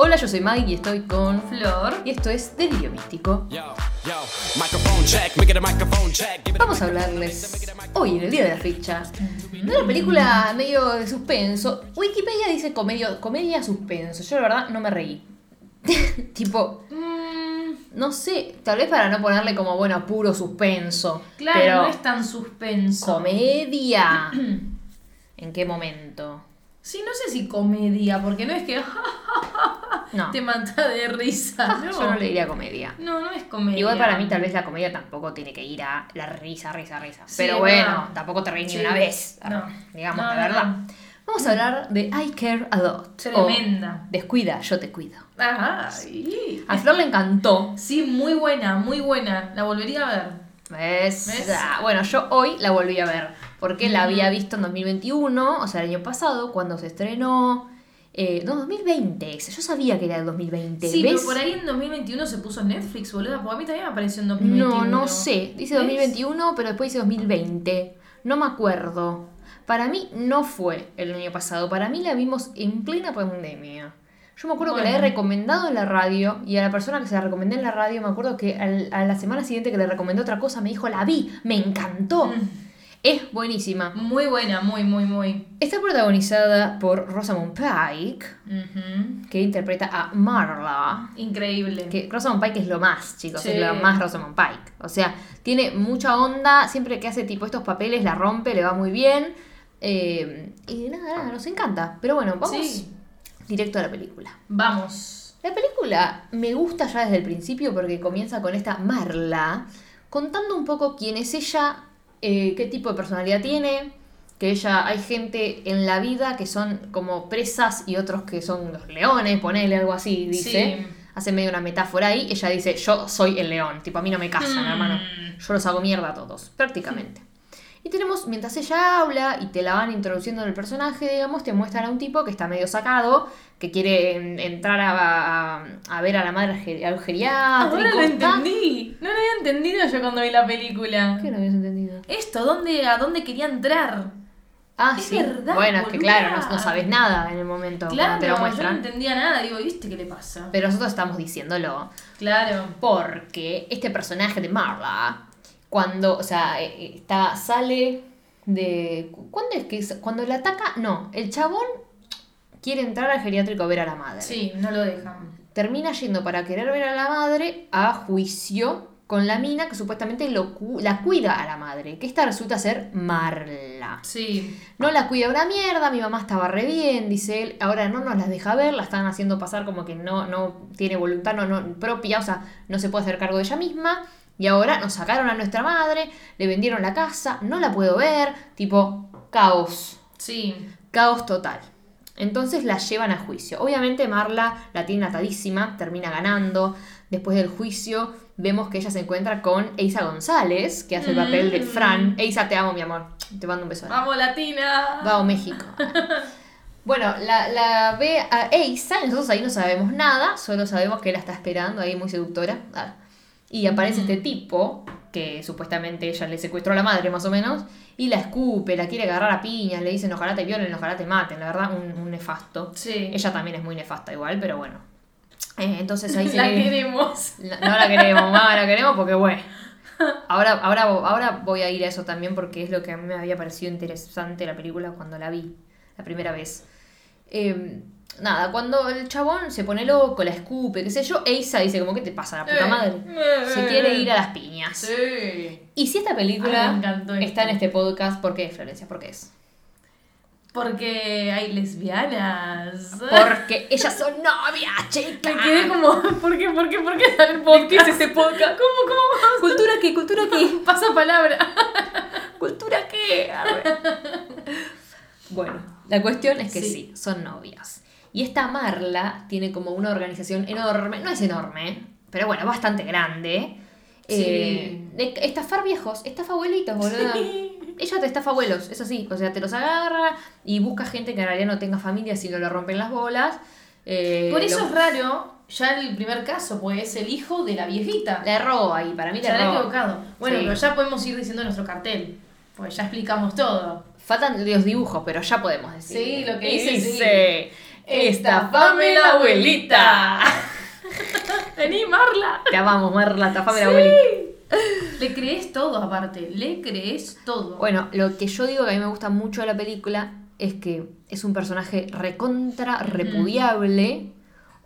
Hola, yo soy Mike y estoy con Flor. Y esto es Delirio Místico. Vamos a hablarles hoy, en el día de la fecha, de una película medio de suspenso. Wikipedia dice comedia, comedia suspenso. Yo la verdad no me reí. tipo, Mm, no sé, tal vez para no ponerle como, bueno, puro suspenso. claro, pero no es tan suspenso. comedia. ¿En qué momento? Sí, no sé si comedia, porque no es que No, te mata de risa. No. yo no le diría comedia. No, no es comedia. Igual para mí tal vez la comedia tampoco tiene que ir a la risa, risa, risa. Sí, Pero bueno, tampoco te reís ni Sí. una vez. No. Digamos la verdad. Vamos a hablar de I Care a Lot. Tremenda. o Descuida, yo te cuido. Ay. A Flor le encantó. Sí, muy buena, muy buena. La volvería a ver. ¿Ves? ¿Ves? Ah, Bueno, yo hoy la volví a ver. Porque la había visto en 2021, o sea, el año pasado, cuando se estrenó. Eh, no, 2020. Yo sabía que era el 2020. Sí, ¿Ves? pero por ahí en 2021 se puso Netflix, boluda. Porque a mí también me apareció en 2021. No, no sé. Dice ¿Ves? 2021, pero después dice 2020. No me acuerdo. Para mí no fue el año pasado. Para mí la vimos en plena pandemia. Yo me acuerdo que la he recomendado en la radio y a la persona que se la recomendé en la radio, me acuerdo que al- a la semana siguiente que le recomendé otra cosa me dijo, la vi, me encantó. Mm. Es buenísima. Muy buena, muy, muy, muy. Está protagonizada por Rosamund Pike, que interpreta a Marla. Increíble. Que Rosamund Pike es lo más, chicos, Sí. es lo más Rosamund Pike. O sea, tiene mucha onda, siempre que hace tipo estos papeles la rompe, le va muy bien. Eh, y nada, nada, nos encanta. Pero bueno, vamos Sí. directo a la película. Vamos. La película me gusta ya desde el principio porque comienza con esta Marla contando un poco quién es ella, eh, qué tipo de personalidad tiene, que ella hay gente en la vida que son como presas y otros que son los leones, ponele algo así, dice. Sí. Hace medio una metáfora ahí, ella dice, yo soy el león, tipo a mí no me casan, Mm. hermano, yo los hago mierda a todos, prácticamente. Y tenemos, mientras ella habla y te la van introduciendo en el personaje, digamos, te muestran a un tipo que está medio sacado, que quiere en- entrar a, a- a ver a la madre al geriátrico. Ahora lo entendí. No lo había entendido yo cuando vi la película. ¿Qué no habías entendido? Esto, ¿dónde, ¿a dónde quería entrar? Ah, Es sí. verdad, bueno, es que claro, no, no sabes nada en el momento Claro, cuando te lo yo no muestran. entendía nada. Digo, ¿viste qué le pasa? Pero nosotros estamos diciéndolo. Claro. Porque este personaje de Marla, cuando, o sea, eh, eh, está, sale de. ¿Cuándo es que? Cuando la ataca. No, el chabón quiere entrar al geriátrico a ver a la madre. Sí, no lo dejan. Termina yendo para querer ver a la madre a juicio con la mina que supuestamente lo cu- la cuida a la madre. Que esta resulta ser Marla. Sí. No la cuida una mierda, mi mamá estaba re bien, dice él, ahora no nos las deja ver, la están haciendo pasar como que no, no tiene voluntad no, no, propia, o sea, no se puede hacer cargo de ella misma, y ahora nos sacaron a nuestra madre, le vendieron la casa, no la puedo ver, tipo, caos, Sí. caos total. Entonces la llevan a juicio. Obviamente Marla la tiene atadísima, termina ganando. Después del juicio vemos que ella se encuentra con Eisa González, que hace el papel de Mm. Fran. Eisa, te amo, mi amor. Te mando un beso. Vamos, Latina. Vamos, México. Bueno, la, la ve a Eisa, y nosotros ahí no sabemos nada, solo sabemos que la está esperando ahí muy seductora. Ah. Y aparece este tipo, que supuestamente ella le secuestró a la madre más o menos, y la escupe, la quiere agarrar a piñas, le dicen ojalá te violen, ojalá te maten, la verdad, un, un nefasto. Sí. Ella también es muy nefasta igual, pero bueno. Eh, entonces ahí se la queremos. la- no la queremos, mamá, la queremos porque bueno. Ahora, ahora, ahora voy a ir a eso también porque es lo que a mí me había parecido interesante la película cuando la vi la primera vez. Eh, nada, cuando el chabón se pone loco, la escupe, qué sé yo, Eisa dice como, ¿qué te pasa, la puta Eh, madre? eh, Se quiere ir a las piñas. Sí. Y si esta película Ay, está en este podcast, ¿por qué, Florencia? ¿Por qué es? Porque hay lesbianas. Porque ellas son novias, chicas. Me quedé como, ¿por qué, por qué, por qué está el podcast? ¿Qué es ese podcast? ¿Cómo, cómo ¿Cultura qué? ¿Cultura qué? pasa palabra? ¿Cultura qué? Bueno, la cuestión es que sí. Sí. son novias. Y esta Marla tiene como una organización enorme, no es enorme, pero bueno, bastante grande. Sí. Eh, de estafar viejos, estafa abuelitos, boludo. Ella te estafa abuelos, eso sí, o sea, te los agarra y busca gente que en realidad no tenga familia si no le rompen las bolas. Eh, Por eso lo- es raro ya el primer caso, pues es el hijo de la viejita. le erró ahí, para mí le erró. equivocado. Bueno, Sí. pero ya podemos ir diciendo nuestro cartel. Pues ya explicamos todo. Faltan los dibujos, pero ya podemos decir. Sí, lo que dice, sí. Estafame la abuelita. Vení, Marla. Te amamos, Marla, estafame la abuelita. Le crees todo aparte, le crees todo. Bueno, lo que yo digo que a mí me gusta mucho de la película es que es un personaje recontra, repudiable,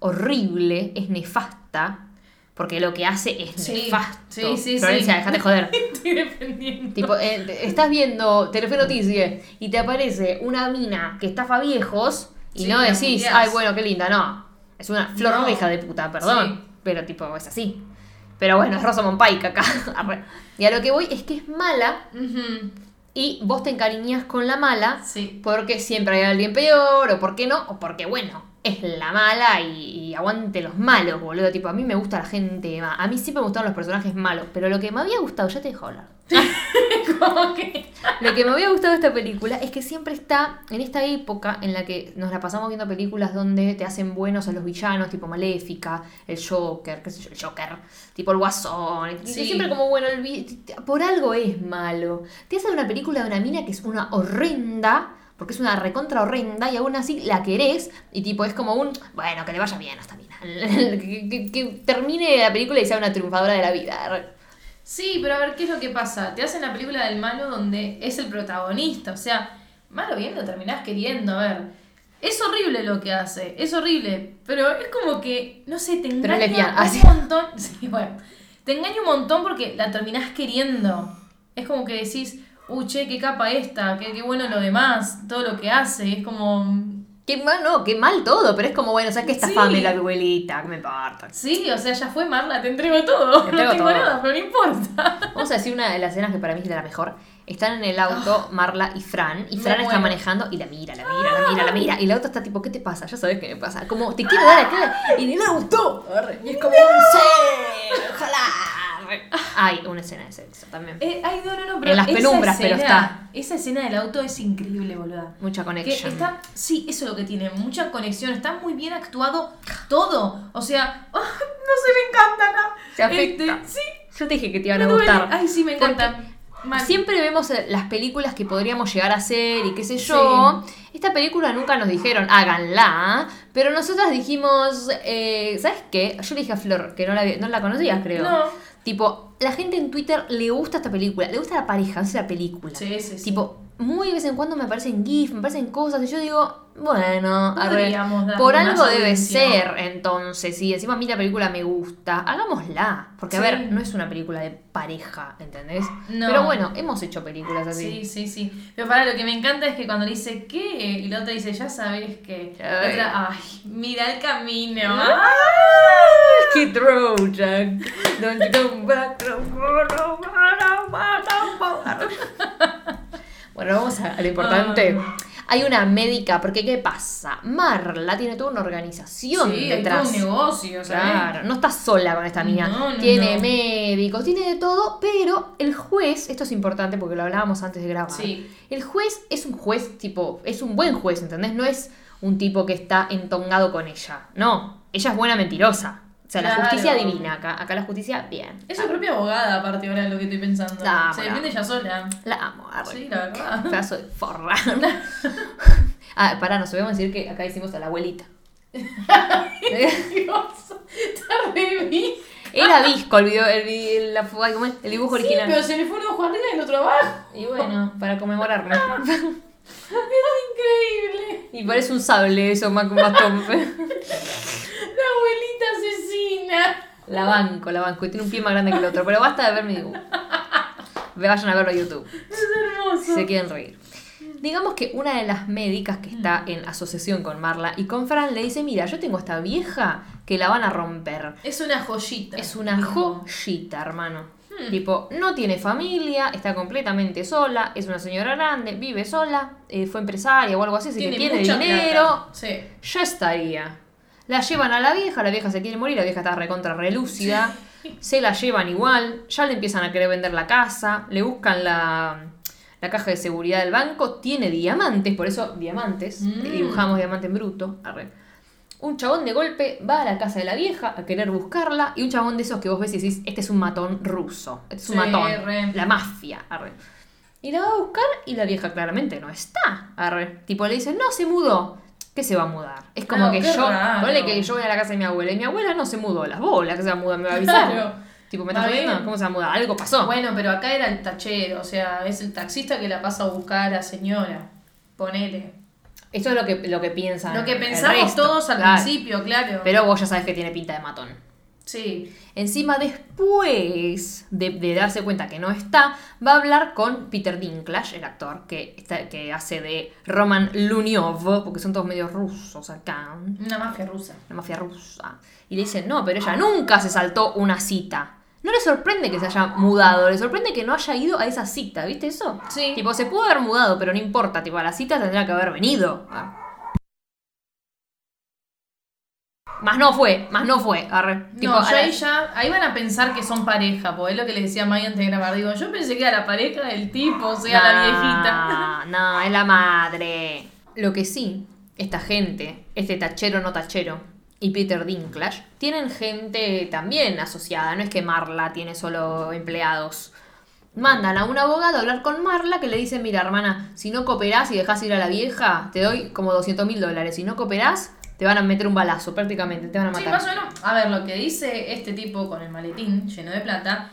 horrible, es nefasta, porque lo que hace es Sí, nefasto. sí, sí, Florencia, sí. déjate joder. Estoy defendiendo. Tipo, eh, estás viendo Telefe Noticias y te aparece una mina que estafa viejos y Sí, no decís, ay, bueno, qué linda, no. Es una flor No. hija de puta, perdón. Sí. Pero tipo, es así. Pero bueno, es Rosamund Pike acá. Y a lo que voy es que es mala y vos te encariñas con la mala Sí. porque siempre hay alguien peor, o porque no, o porque bueno, es la mala y, y aguante los malos, boludo. Tipo, a mí me gusta la gente A mí siempre me gustaron los personajes malos, pero lo que me había gustado, ya te dejo hablar. Como que. Lo que me había gustado de esta película es que siempre está en esta época en la que nos la pasamos viendo películas donde te hacen buenos a los villanos, tipo Maléfica, el Joker, qué sé yo, el Joker, tipo el Guasón. Sí. Siempre como, bueno, el por algo es malo. Te hacen una película de una mina que es una horrenda, porque es una recontra horrenda, y aún así la querés, y tipo es como un, bueno, que le vaya bien a esta mina. que, que- que termine la película y sea una triunfadora de la vida. Sí, pero a ver, ¿qué es lo que pasa? Te hacen la película del malo donde es el protagonista. O sea, malo bien lo terminás queriendo. A ver, es horrible lo que hace, es horrible. Pero es como que, no sé, te engaña un así. montón. Sí, bueno. Te engaña un montón porque la terminás queriendo. Es como que decís, uy, che, qué capa esta, qué, qué bueno lo demás, todo lo que hace. Es como. Qué mal, no, qué mal todo, pero es como, bueno, ¿sabes qué? Esta Sí. fame la abuelita, que me importa. Sí, o sea, ya fue Marla, te entrego todo. Te entrego no tengo todo. nada, pero no importa. Vamos a decir una de las escenas que para mí es de la mejor. Están en el auto Marla y Fran, y Me Fran está muero. manejando y la mira, la mira, la mira, la mira. Y la otra está tipo, ¿qué te pasa? Ya sabes qué me pasa. Como, te quiero dar acá y ni le gustó. Y es como, sí, ojalá. Hay una escena de sexo también. Eh, ay, no, no, no, pero En las penumbras, pero está. Esa escena del auto es increíble, boluda. Mucha Que conexión. está, sí, eso es lo que tiene, mucha conexión, está muy bien actuado todo. O sea, no se me encanta nada. Te afecta. Este, sí, Yo te dije que te iban a gustar. Ay, sí, me Porque encanta. Mal. Siempre vemos eh, las películas que podríamos llegar a hacer y qué sé yo. Esta película nunca nos dijeron, háganla. Pero nosotras dijimos, eh, ¿sabes qué? Yo le dije a Flor, que no la, no la conocías, creo. No. Tipo, la gente en Twitter le gusta esta película, le gusta la pareja, no sé la película. Sí, sí, sí. Tipo, muy de vez en cuando me aparecen GIF, me aparecen cosas y yo digo, bueno, arre, por algo debe ser entonces. Y encima a mí la película me gusta, hagámosla. Porque, a ver, no es una película de pareja, ¿entendés? No. Pero bueno, hemos hecho películas así. Sí, sí, sí. Pero para lo que me encanta es que cuando le dice ¿qué? Y la otra dice, ya sabes que. La otra, ay, mira el camino. Road, Jack. Don't you come back. Bueno, vamos a, lo importante. Hay una médica, porque ¿qué pasa? Marla tiene toda una organización Sí, hay todo detrás. un negocio, ¿sabes? Claro, no está sola con esta. No, no, tiene no. médicos, tiene de todo, pero el juez, esto es importante porque lo hablábamos antes de grabar. Sí. El juez es un juez, tipo, es un buen juez, ¿entendés? No es un tipo que está entongado con ella. No, ella es buena mentirosa. O sea, la justicia divina acá. Acá la justicia, bien. Es su propia abogada, aparte, ahora lo que estoy pensando. Se defiende ella sola. La amo, arre. Sí, la verdad. Pedazo de forra. ah, pará, nos olvidamos decir que acá hicimos a la abuelita. Dios, reví. Era Visco el video, el, vi- la- ay, ¿cómo es? el dibujo Sí, original. pero se le fue un ojo arriba y el otro abajo. Y bueno, para conmemorarlo. Era increíble. y parece un sable eso, más. La abuelita asesina. La banco, la banco. Y tiene un pie más grande que el otro. Pero basta de ver mi dibujo. Vayan a verlo a YouTube. Es Si hermoso. se quieren reír. Digamos que una de las médicas que está en asociación con Marla y con Fran le dice, mira, yo tengo esta vieja que la van a romper. Es una joyita. Es una joyita, hermano. Hmm. Tipo, no tiene familia, está completamente sola, es una señora grande, vive sola, eh, fue empresaria o algo así, así que tiene dinero. Sí. ya estaría. La llevan a la vieja, la vieja se quiere morir, la vieja está recontra relúcida, se la llevan igual, ya le empiezan a querer vender la casa, le buscan la, la caja de seguridad del banco, tiene diamantes, por eso diamantes, Mm. dibujamos diamante en bruto, arre. Un chabón de golpe va a la casa de la vieja a querer buscarla y un chabón de esos que vos ves y decís, este es un matón ruso, este es un Sí, matón, re. la mafia, arre. Y la va a buscar y la vieja claramente no está, arre. Tipo le dice, no, se mudó. ¿Qué se va a mudar? Es como No, que yo. Ponle que yo voy a la casa de mi abuela y mi abuela no se mudó. Las bolas que se va a mudar, me va a avisar. Claro. Tipo, ¿me estás Está jodiendo? ¿Cómo se va a mudar? Algo pasó. Bueno, pero acá era el tachero, o sea, es el taxista que la pasa a buscar a señora. Ponele. Esto es lo que, lo que piensan. Lo que pensamos todos al Claro. principio, claro. Pero vos ya sabes que tiene pinta de matón. Sí. Encima, después de, de darse cuenta que no está, va a hablar con Peter Dinklage, el actor que, está- que hace de Roman Lunyov, porque son todos medio rusos acá, Una mafia rusa. la mafia rusa. Y le dice, no, pero ella nunca se saltó una cita. No le sorprende que se haya mudado, le sorprende que no haya ido a esa cita, ¿viste eso? Sí. Tipo, se pudo haber mudado, pero no importa, tipo, a la cita tendría que haber venido. Ah. Más no fue, más no fue. arre. Tipo, no, yo ahí ya, ahí van a pensar que son pareja, porque es lo que le decía Maya antes de grabar. Digo, yo pensé que era la pareja del tipo, o sea, la viejita. No, es la madre. Lo que sí, esta gente, este tachero no tachero y Peter Dinklage, tienen gente también asociada. No es que Marla tiene solo empleados. Mandan a un abogado a hablar con Marla que le dice, mira hermana, si no cooperás y dejás ir a la vieja, te doy como 200 mil dólares. Si no cooperás, te van a meter un balazo prácticamente, te van a Sí, matar. más o menos. A ver, lo que dice este tipo con el maletín lleno de plata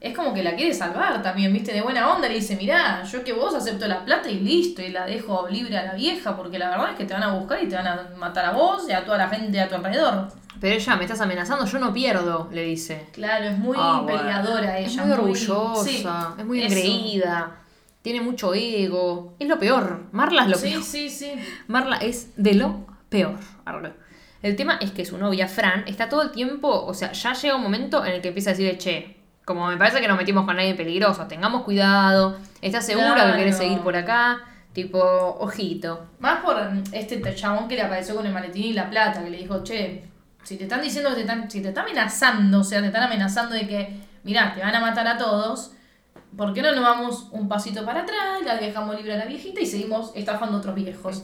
es como que la quiere salvar también, ¿viste? De buena onda le dice, mirá, yo que vos acepto la plata y listo, y la dejo libre a la vieja, porque la verdad es que te van a buscar y te van a matar a vos y a toda la gente a tu alrededor. Pero ella, me estás amenazando, yo no pierdo, le dice. Claro, es muy Ah, bueno. peleadora Es ella. muy orgullosa, sí, es muy engreída, tiene mucho ego. Es lo peor. Marla es lo Sí, peor. sí, sí. Marla es de lo peor. El tema es que su novia, Fran, está todo el tiempo, o sea, ya llega un momento en el que empieza a decirle, che, como me parece que nos metimos con nadie peligroso, tengamos cuidado, ¿estás segura Claro. que querés seguir por acá? Tipo, ojito. Más por este chabón que le apareció con el maletín y la plata, que le dijo, che, si te están diciendo que te están, si te están amenazando, o sea, te están amenazando de que, mirá, te van a matar a todos, ¿por qué no nos vamos un pasito para atrás, la dejamos libre a la viejita y seguimos estafando a otros viejos?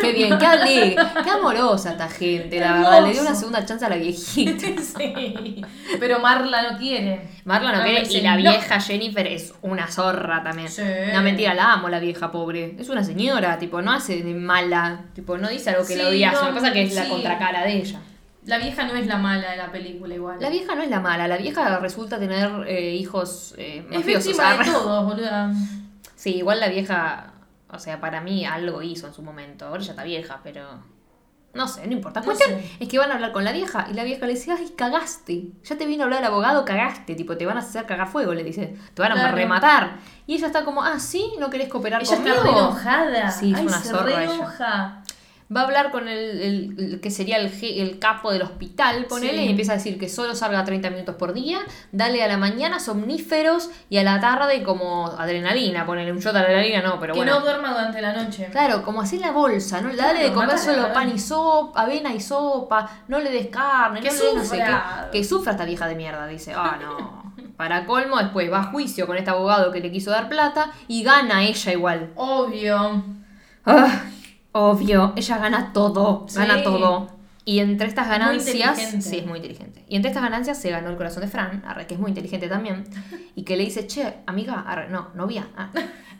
Qué bien, qué alegre, qué amorosa esta gente, la verdad. Le dio una segunda chance a la viejita. sí, pero Marla no quiere. Marla no Ah, quiere y la "No". vieja Jennifer es una zorra también. Sí. No, mentira, la amo la vieja pobre. Es una señora, tipo, no hace de mala, tipo, no dice algo que Sí, la odias, no, una cosa que es la contracara de ella. La vieja no es la mala de la película igual. La vieja no es la mala, la vieja resulta tener eh, hijos eh, es víctima arre. de todos, boluda. Sí, igual la vieja, o sea, para mí algo hizo en su momento. Ahora ya está vieja, pero. No sé, no importa. No sé. es que van a hablar con la vieja y la vieja le dice, ay, cagaste. Ya te vino a hablar el abogado, cagaste. Tipo, te van a hacer cagar fuego, le dice. Te van a Claro. rematar. Y ella está como, ah, sí, no querés cooperar Ella conmigo. está re enojada. Sí, es Ay, una se zorra re ella. Va a hablar con el, el- el que sería el, el capo del hospital, ponele, Sí. y empieza a decir que solo salga 30 minutos por día, dale a la mañana somníferos y a la tarde como adrenalina, ponele un shot de adrenalina, no, pero que bueno. no duerma durante la noche. Claro, como así en la bolsa, ¿no? Dale de comer solo pan y sopa, avena y sopa, no le des carne, Que no sé sufra. Que sufra esta vieja de mierda, dice. Ah, no. Para colmo, después va a juicio con este abogado que le quiso dar plata y gana ella igual. Obvio. Ah, obvio, ella gana todo, Sí. gana todo. Y entre estas ganancias, sí, es muy inteligente. Y entre estas ganancias se ganó el corazón de Fran, arre, que es muy inteligente también, y que le dice, che, amiga, arre, no, novia, ah,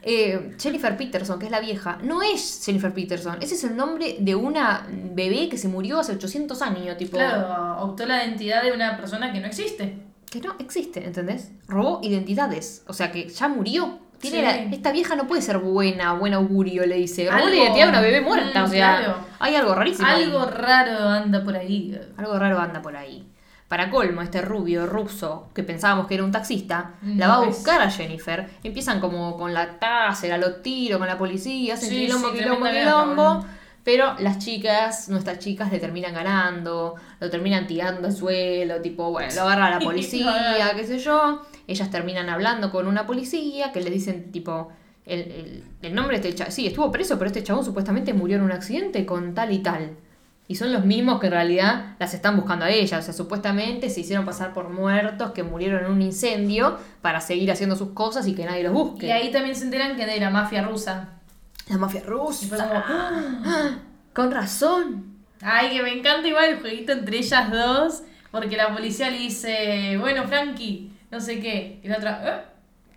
eh, Jennifer Peterson, que es la vieja, no es Jennifer Peterson, ese es el nombre de una bebé que se murió hace 800 años, tipo, Claro, optó la identidad de una persona que no existe. que no existe, ¿entendés? Robó identidades, o sea que ya murió. Tiene Sí. la- esta vieja no puede ser buena, buen augurio, le dice. Algo- identidad de una bebé muerta, Mm, o sea, claro. hay algo rarísimo. ahí. Algo raro anda por ahí. Algo raro anda por ahí. Para colmo, este rubio ruso, que pensábamos que era un taxista, Mm, la va a es. buscar a Jennifer. Empiezan como con la taser, a los tiros, con la policía, hacen Sí, quilombo, sí, quilombo, quilombo. Pero las chicas, nuestras chicas, le terminan ganando, lo terminan tirando al suelo, tipo, bueno, lo agarra la policía, qué sé yo. Ellas terminan hablando con una policía que le dicen, tipo, el, el- el nombre de este chabón. Sí, estuvo preso, pero este chabón supuestamente murió en un accidente con tal y tal. Y son los mismos que en realidad las están buscando a ellas. O sea, supuestamente se hicieron pasar por muertos que murieron en un incendio para seguir haciendo sus cosas y que nadie los busque. Y ahí también se enteran que de la mafia rusa. La mafia Y fue rusa. como, ¡ah! Con razón. Ay, que me encanta igual el jueguito entre ellas dos. Porque la policía le dice, bueno, Frankie, no sé qué. Y la otra, ¿eh?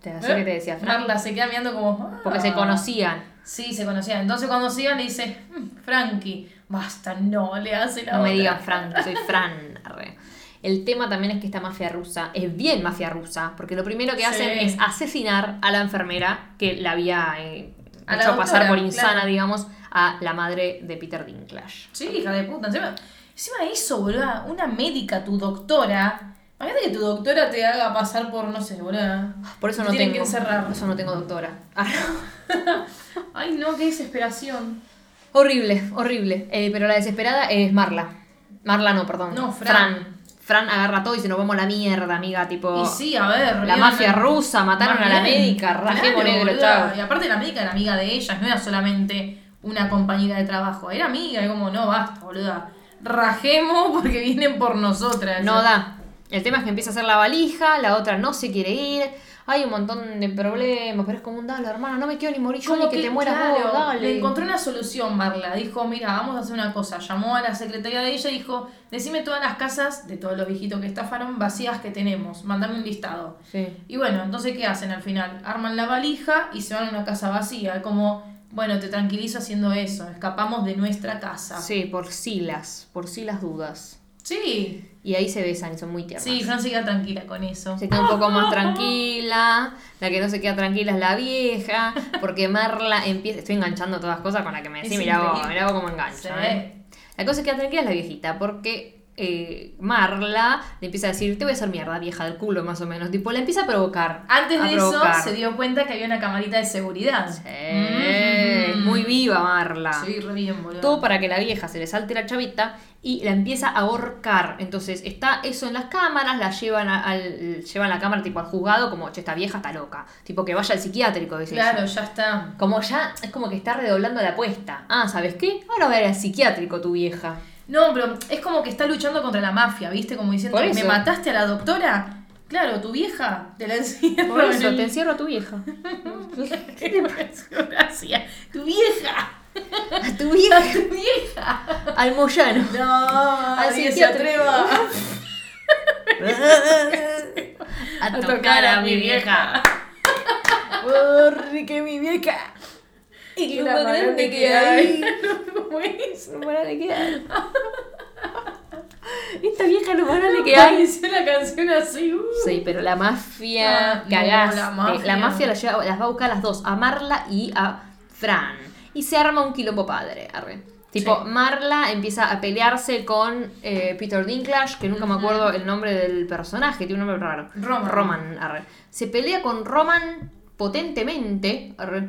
Te ¿Eh? así que te decía Fran. Marla se queda mirando como. "Ah". Porque se conocían. Sí, se conocían. Entonces cuando se iban le dice, "Mm, Frankie, basta, no, le hace la No me digan Fran, soy Fran. arre. El tema también es que esta mafia rusa es bien mafia rusa, porque lo primero que Sí. hacen es asesinar a la enfermera que la había eh, A hecho pasar por insana, claro. digamos, a la madre de Peter Dinklage. Sí, hija de puta. Encima, encima eso, boludo. Una médica, tu doctora. Imagínate que tu doctora te haga pasar por, no sé, boludo. Por eso Te no tienen tengo. que encerrar. Por eso no tengo doctora. Ah, Ay, no, qué desesperación. horrible, horrible. Eh, pero la desesperada es Marla. Marla no, perdón. No, Fran. Fran agarra todo y se nos vamos a la mierda, amiga. Tipo. Y sí, a ver. La mafia rusa, mataron a la bien. médica, rajemos negro, chao. Y aparte la médica era amiga de ellas, no era solamente una compañera de trabajo, era amiga, y como, no, basta, boluda. Rajemos porque vienen por nosotras. No da. El tema es que empieza a hacer la valija, la otra no se quiere ir. Hay un montón de problemas, pero es como un dale, hermana, no me quiero ni morir yo Como ni que, te mueras claro, vos, dale. Le encontró una solución, Marla. Dijo, mira, vamos a hacer una cosa. Llamó a la secretaria de ella y dijo, decime todas las casas de todos los viejitos que estafaron vacías que tenemos. Mandame un listado. Sí. Y bueno, entonces, ¿qué hacen al final? Arman la valija y se van a una casa vacía. Como, bueno, te tranquilizo haciendo eso. Escapamos de nuestra casa. Sí, por sí las, por sí las dudas. Sí, Y ahí se besan y son muy tiernas. sí, Fran se queda tranquila con eso. Se queda un poco más tranquila. La que no se queda tranquila es la vieja. Porque Marla empieza. Estoy enganchando todas cosas con la que me decís. Mirá vos, mirá vos cómo engancho. Sí. ¿eh? La cosa que queda tranquila es la viejita. Porque eh, Marla le empieza a decir: Te voy a hacer mierda, vieja del culo, más o menos. Tipo, la empieza a provocar. Antes a de eso, se dio cuenta que había una camarita de seguridad. Mhm. Muy viva Marla. Sí, re bien, boludo. Todo para que la vieja se le salte la chavita y la empieza a ahorcar. Entonces está eso en las cámaras, la llevan a- al llevan la cámara tipo al juzgado como, che, esta vieja está loca. Tipo que vaya al psiquiátrico, dice Claro, ya está. Como ya es como que está redoblando la apuesta. Ah, ¿sabes qué? Ahora va a ir al psiquiátrico tu vieja. No, pero es como que está luchando contra la mafia, ¿viste? Como diciendo, Por ¿me eso. mataste a la doctora? Claro, tu vieja te la encierro Por en eso, el- te encierro a tu vieja. ¿Qué te pareció? Gracias. ¡Tu vieja! A tu vieja. ¡Tu vieja! Al Moyano. No, Al nadie se atreva A tocar a mi vieja. Porque mi vieja. Y lo La más grande que hay. ¿Cómo es? Lo más grande que hay. Esta vieja lo más grande que hay. La canción así. uh. Sí, pero la mafia Ah, no, la La mafia. las, lleva- las va a buscar a las dos, a Marla y a Fran. Y se arma un quilombo padre, arre. Tipo, Sí. Marla empieza a pelearse con eh, Peter Dinklage, que nunca me acuerdo el nombre del personaje, tiene un nombre raro. Roman. Roman, arre. Se pelea con Roman potentemente, arre.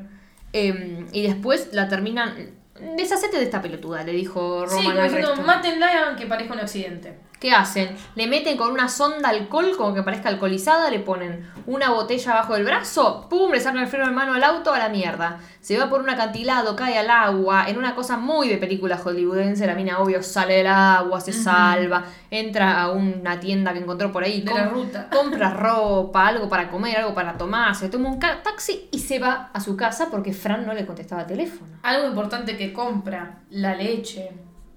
Em, y después la terminan... Deshacete de esta pelotuda, le dijo Roman Sí, como diciendo, mátenla que parezca un accidente. ¿Qué hacen? Le meten con una sonda alcohol como que parezca alcoholizada, le ponen una botella abajo del brazo, ¡pum! Le sacan el freno de mano al auto a la mierda. Se va por un acantilado, cae al agua, en una cosa muy de película hollywoodense, la mina obvio sale del agua, se salva, entra a una tienda que encontró por ahí, De la ruta. compra ropa, algo para comer, algo para tomar, se toma un taxi y se va a su casa porque Fran no le contestaba el teléfono. Algo importante que compra, la leche.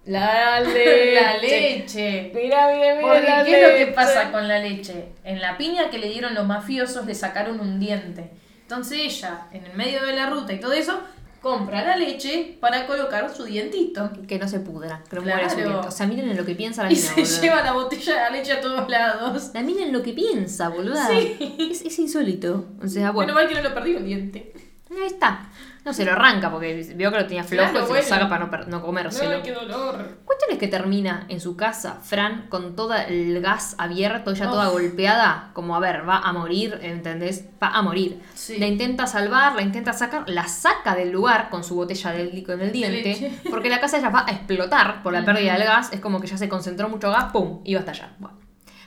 La La leche. Mira, mira, mira Porque, la ¿qué es lo que leche. pasa con la leche? En la piña que le dieron los mafiosos le sacaron un diente. Entonces ella, en el medio de la ruta y todo eso, compra la leche para colocar su dientito. Que no se pudra, que no Claro. muera su viento. O sea, miren en lo que piensa la Y mina, se boluda. lleva la botella de la leche a todos lados. La mina en lo que piensa, boluda. Es, es insólito. O sea, bueno. Bueno, mal que no lo perdí el diente. Ahí está. No se lo arranca porque vio que lo tenía flojo Claro, y se bueno. lo saca para no, no comérselo. No, qué dolor. Cuestión es que termina en su casa, Fran, con todo el gas abierto, ella toda golpeada, como a ver, va a morir, ¿entendés? Va a morir. Sí. La intenta salvar, la intenta sacar, la saca del lugar con su botella de líquido en el diente, porque la casa ya va a explotar por la pérdida del gas, es como que ya se concentró mucho gas, ¡pum! y va a estallar. Bueno.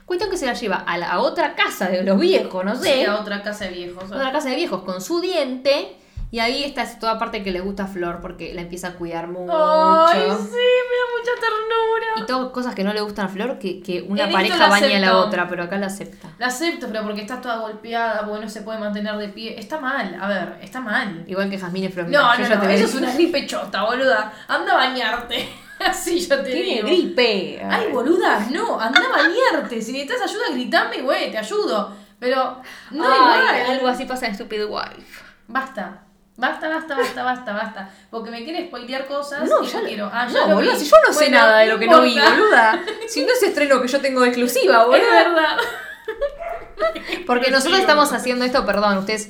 Cuestión que se la lleva a la a otra casa de los viejos, no sé, Sí, a otra casa de viejos. otra casa de viejos con su diente. Y ahí está es toda parte que le gusta a Flor porque la empieza a cuidar mucho. Ay, sí, me da mucha ternura. Y todas cosas que no le gustan a Flor, que, que una pareja baña a la otra, pero acá la acepta. La acepto, pero porque estás toda golpeada, porque no se puede mantener de pie. Está mal, a ver, está mal. Igual que Jasmine Flor. No, no, no, te eso es una gripe chota, boluda. Anda a bañarte. Así yo te Tiene digo. gripe. Ay, boluda, no, anda a bañarte. Si necesitas ayuda, gritame, güey, te ayudo. Pero no Ay, igual. algo así pasa en Stupid Wife. Basta, Basta, basta, basta, basta, basta. Porque me quiere spoilear cosas No, y no lo- quiero. Ah, ya no, lo boluda, vi. si yo no sé nada de lo que no vi, boluda. Si no es estreno que yo tengo de exclusiva, Es boluda. verdad. Porque nosotros estamos haciendo esto, perdón, ustedes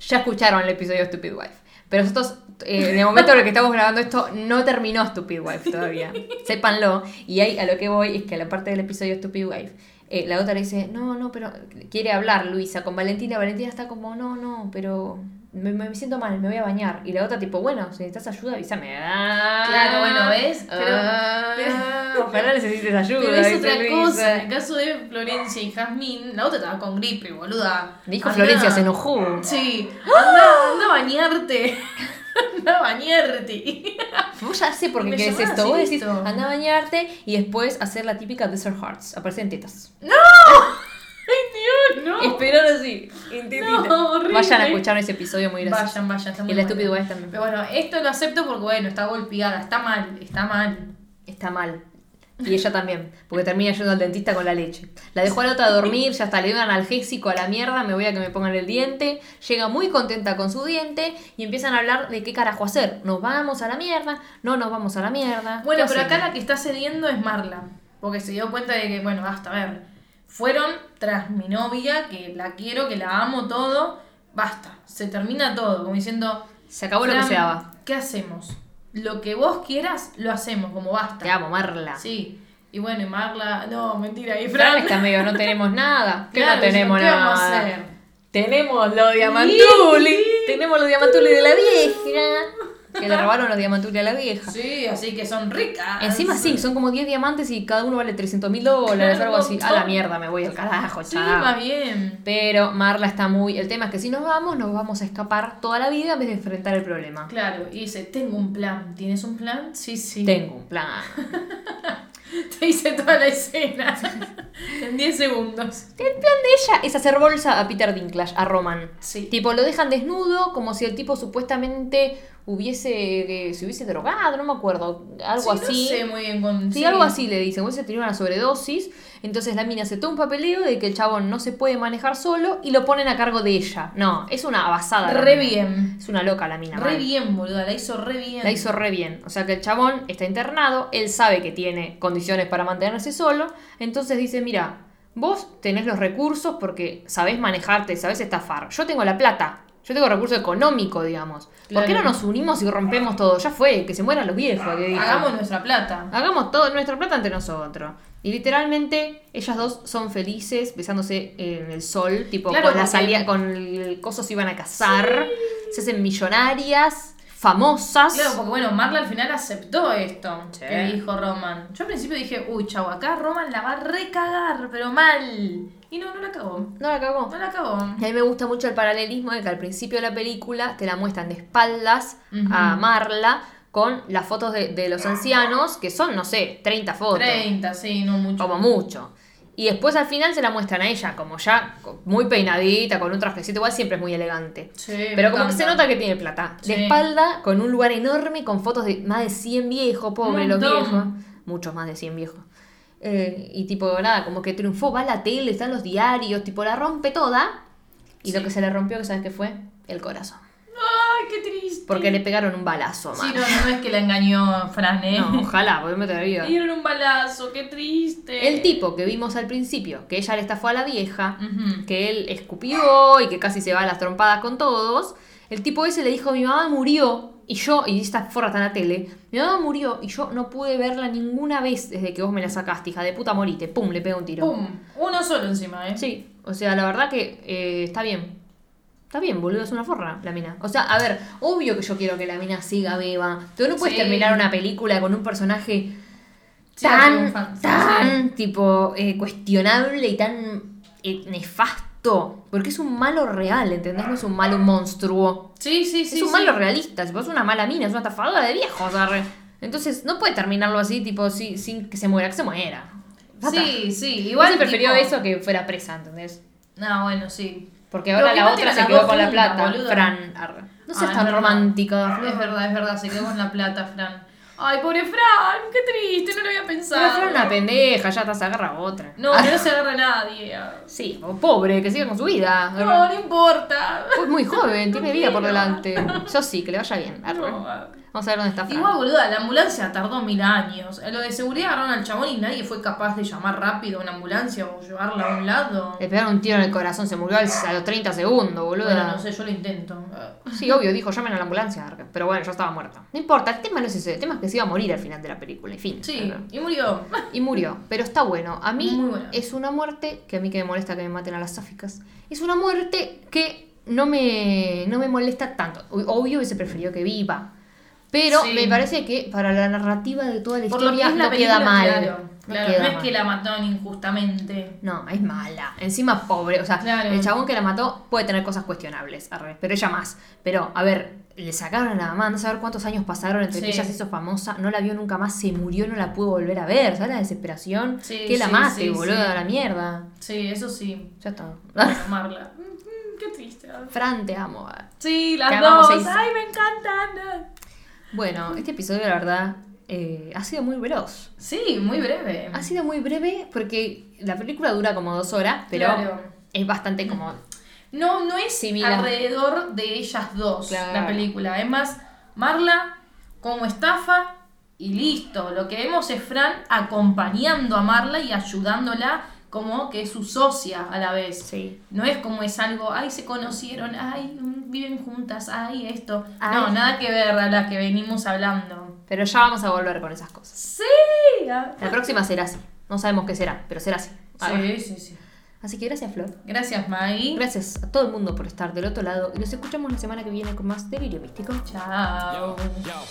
ya escucharon el episodio Stupid Wife. Pero nosotros, eh, en el momento en el que estamos grabando esto, no terminó Stupid Wife todavía. Sépanlo. Y ahí a lo que voy es que a la parte del episodio Stupid Wife, eh, la otra le dice, no, no, pero quiere hablar Luisa con Valentina. Valentina está como, no, no, pero me, me siento mal, me voy a bañar. Y la otra tipo, bueno, si necesitas ayuda, avísame. Ah, Claro, bueno, ¿ves? Pero- ah, pero- ojalá necesites ayuda. Pero es otra Luisa. cosa. En el caso de Florencia y Jazmín, la otra estaba con gripe, boluda. Dijo Andá. Florencia, se enojó. Sí. Anda, anda a bañarte. anda a bañarte. Vos ya sé por qué llamás esto. Vos decís, listo. anda a bañarte y después hacer la típica Desert Hearts. Aparecen tetas. Ay, Dios, no. Esperar así. No, horrible. Vayan a escuchar ese episodio muy gracioso. Vayan, vayan. Está muy Y la bueno. Stupid Wife también. Pero bueno, esto lo acepto porque, bueno, está golpeada. Está mal, está mal. Está mal. Y ella también, porque termina yendo al dentista con la leche. La dejó a la otra a dormir, ya hasta le dio un analgésico a la mierda, me voy a que me pongan el diente. Llega muy contenta con su diente y empiezan a hablar de qué carajo hacer. ¿Nos vamos a la mierda? No nos vamos a la mierda. Bueno, ¿Qué pero acá la que está cediendo es Marla. Porque se dio cuenta de que, bueno, basta, a ver. Fueron tras mi novia, que la quiero, que la amo todo. Basta, se termina todo. Como diciendo. Se acabó lo que "Fran, se daba. ¿Qué hacemos? Lo que vos quieras, lo hacemos, como basta. Te amo, Marla. Sí. Y bueno, y Marla. No, mentira. Y Fran Fran. está medio, no tenemos nada. ¿Qué Claro, no tenemos ¿qué nada? vamos a hacer? Tenemos los diamantuli. tenemos los diamantuli de la vieja. Que le robaron los diamantuli a la vieja. Sí, así que son ricas. Encima sí, son como 10 diamantes y cada uno vale 300 mil dólares, algo así. A la mierda, me voy al carajo, Sí, chao. va bien. Pero Marla está muy... El tema es que si nos vamos, nos vamos a escapar toda la vida en vez de enfrentar el problema. Claro, y dice, tengo un plan. ¿Tienes un plan? Sí, sí. Tengo un plan. Te hice toda la escena. en 10 segundos. El plan de ella es hacer bolsa a Peter Dinklage, a Roman. Sí. Tipo, lo dejan desnudo, como si el tipo supuestamente hubiese... eh, se hubiese drogado, no me acuerdo. Algo Sí, así. No sé muy bien con. Sí, algo así le dicen. Vos se tenía una sobredosis. Entonces la mina aceptó un papeleo de que el chabón no se puede manejar solo y lo ponen a cargo de ella. No, es una basada. Re bien. Es una loca la mina. Re bien, boluda. La hizo re bien. La hizo re bien. O sea que el chabón está internado, él sabe que tiene condiciones para mantenerse solo. Entonces dice, mira, vos tenés los recursos porque sabés manejarte, sabés estafar. Yo tengo la plata. Yo tengo recurso económico, digamos. ¿Por qué no nos unimos y rompemos todo? Ya fue, que se mueran los viejos. que. Hagamos nuestra plata. Hagamos todo nuestra plata entre nosotros. Y literalmente, ellas dos son felices besándose en el sol, tipo Claro, con la salida, con el coso se iban a casar, se hacen millonarias, famosas. Claro, porque bueno, Marla al final aceptó esto Sí. que dijo Roman. Yo al principio dije, uy, chau, acá Roman la va a recagar, pero mal. Y no, no la cagó. No la cagó. No la cagó. A mí me gusta mucho el paralelismo de que al principio de la película te la muestran de espaldas a Marla con las fotos de, de los ancianos, que son, no sé, 30 fotos. 30, sí, no mucho. Como mucho. Y después al final se la muestran a ella, como ya muy peinadita, con un trajecito igual, siempre es muy elegante. Sí, Pero como que se nota que tiene plata. De espalda, con un lugar enorme, con fotos de más de 100 viejos, pobre los viejos. Muchos más de 100 viejos. Eh, y tipo, nada, como que triunfó, va a la tele, están los diarios, tipo, la rompe toda. Y lo que se le rompió, que sabes qué fue? El corazón. Qué triste. Porque le pegaron un balazo, Sí, man. no, no es que la engañó Fran, ¿eh? No, ojalá, porque me vida. Le dieron un balazo, qué triste. El tipo que vimos al principio, que ella le estafó a la vieja, que él escupió y que casi se va a las trompadas con todos, el tipo ese le dijo, mi mamá murió, y yo, y esta forra está en la tele, mi mamá murió y yo no pude verla ninguna vez desde que vos me la sacaste, hija de puta morite, pum, le pega un tiro. Pum. Uno solo encima, ¿eh? Sí, o sea, la verdad que eh, está bien. Está bien, boludo, es una forra la mina. O sea, a ver, obvio que yo quiero que la mina siga viva. Pero no puedes Sí. terminar una película con un personaje Sí, tan, tan, tipo, eh, cuestionable y tan eh, nefasto. Porque es un malo real, ¿entendés? No es un malo monstruo. Sí, sí, sí. es un sí. malo realista. Si es una mala mina, es una estafadora de viejos, arre. Entonces, no puede terminarlo así, tipo, sin, sin que se muera, que se muera. Sí, sí. Igual se prefirió tipo- eso que fuera presa, ¿entendés? No, bueno, sí. Porque ahora la no otra se quedó con la plata. boluda. Fran. arre. No Ah, seas tan romántica, Es verdad, es verdad, se quedó con la plata, Fran. Ay, pobre Fran, qué triste, no lo había pensado. Pero Fran una pendeja, ya está, se agarra otra. No, Ah, que no se agarra a nadie. Sí, pobre, que siga con su vida. No, no importa. Es muy joven, tiene vida por delante. Yo sí, que le vaya bien. Arre. No. Vamos a ver dónde está Fran. Igual, boluda, la ambulancia tardó mil años. Lo de seguridad agarraron al chabón y nadie fue capaz de llamar rápido a una ambulancia o llevarla a un lado. Le pegaron un tiro en el corazón, se murió a los 30 segundos, boludo. Bueno, no sé, yo lo intento. Sí, obvio, dijo, llamen a la ambulancia, pero bueno, yo estaba muerta. No importa, el tema no es ese, el tema es que se iba a morir al final de la película, en fin. Sí, y murió. Y murió, pero está bueno. A mí bueno. es una muerte que a mí que me molesta que me maten a las sáficas. Es una muerte que no me, no me molesta tanto. Obvio hubiese preferido que viva. Pero Sí. me parece que para la narrativa de toda la Por lo que historia la no película, queda mal. claro. No Claro, queda no es mal. que la mataron injustamente. No, es mala. Encima pobre. O sea, Claro. el chabón que la mató puede tener cosas cuestionables, arre, pero ella más. Pero, a ver, le sacaron a la mamá, no saber cuántos años pasaron entre Sí. que ella se hizo famosa, no la vio nunca más, se murió, no la pudo volver a ver. ¿Sabes la desesperación? Sí, que la mate, boludo, a la mierda. Sí, eso sí. Ya está. Bueno, Marla. Mm, mm, Qué triste. Fran, te amo. Sí, las dos. Ay, me encantan. Bueno, este episodio, la verdad, eh, ha sido muy veloz. Sí, muy breve. Ha sido muy breve porque la película dura como dos horas, pero Claro. es bastante como No, no es Similar. alrededor de ellas dos Claro. la película. Es más, Marla como estafa y listo. Lo que vemos es Fran acompañando a Marla y ayudándola como que es su socia a la vez. Sí. No es como es algo, ay, se conocieron, ay, viven juntas, ay, esto. Ay. No, nada que ver a la que venimos hablando. Pero ya vamos a volver con esas cosas. Sí. La próxima será así. No sabemos qué será, pero será así. Sí, sí, sí. Así que gracias, Flor. Gracias, Maggie. Gracias a todo el mundo por estar del otro lado. Y nos escuchamos la semana que viene con más Delirio Místico. Chao. Yo,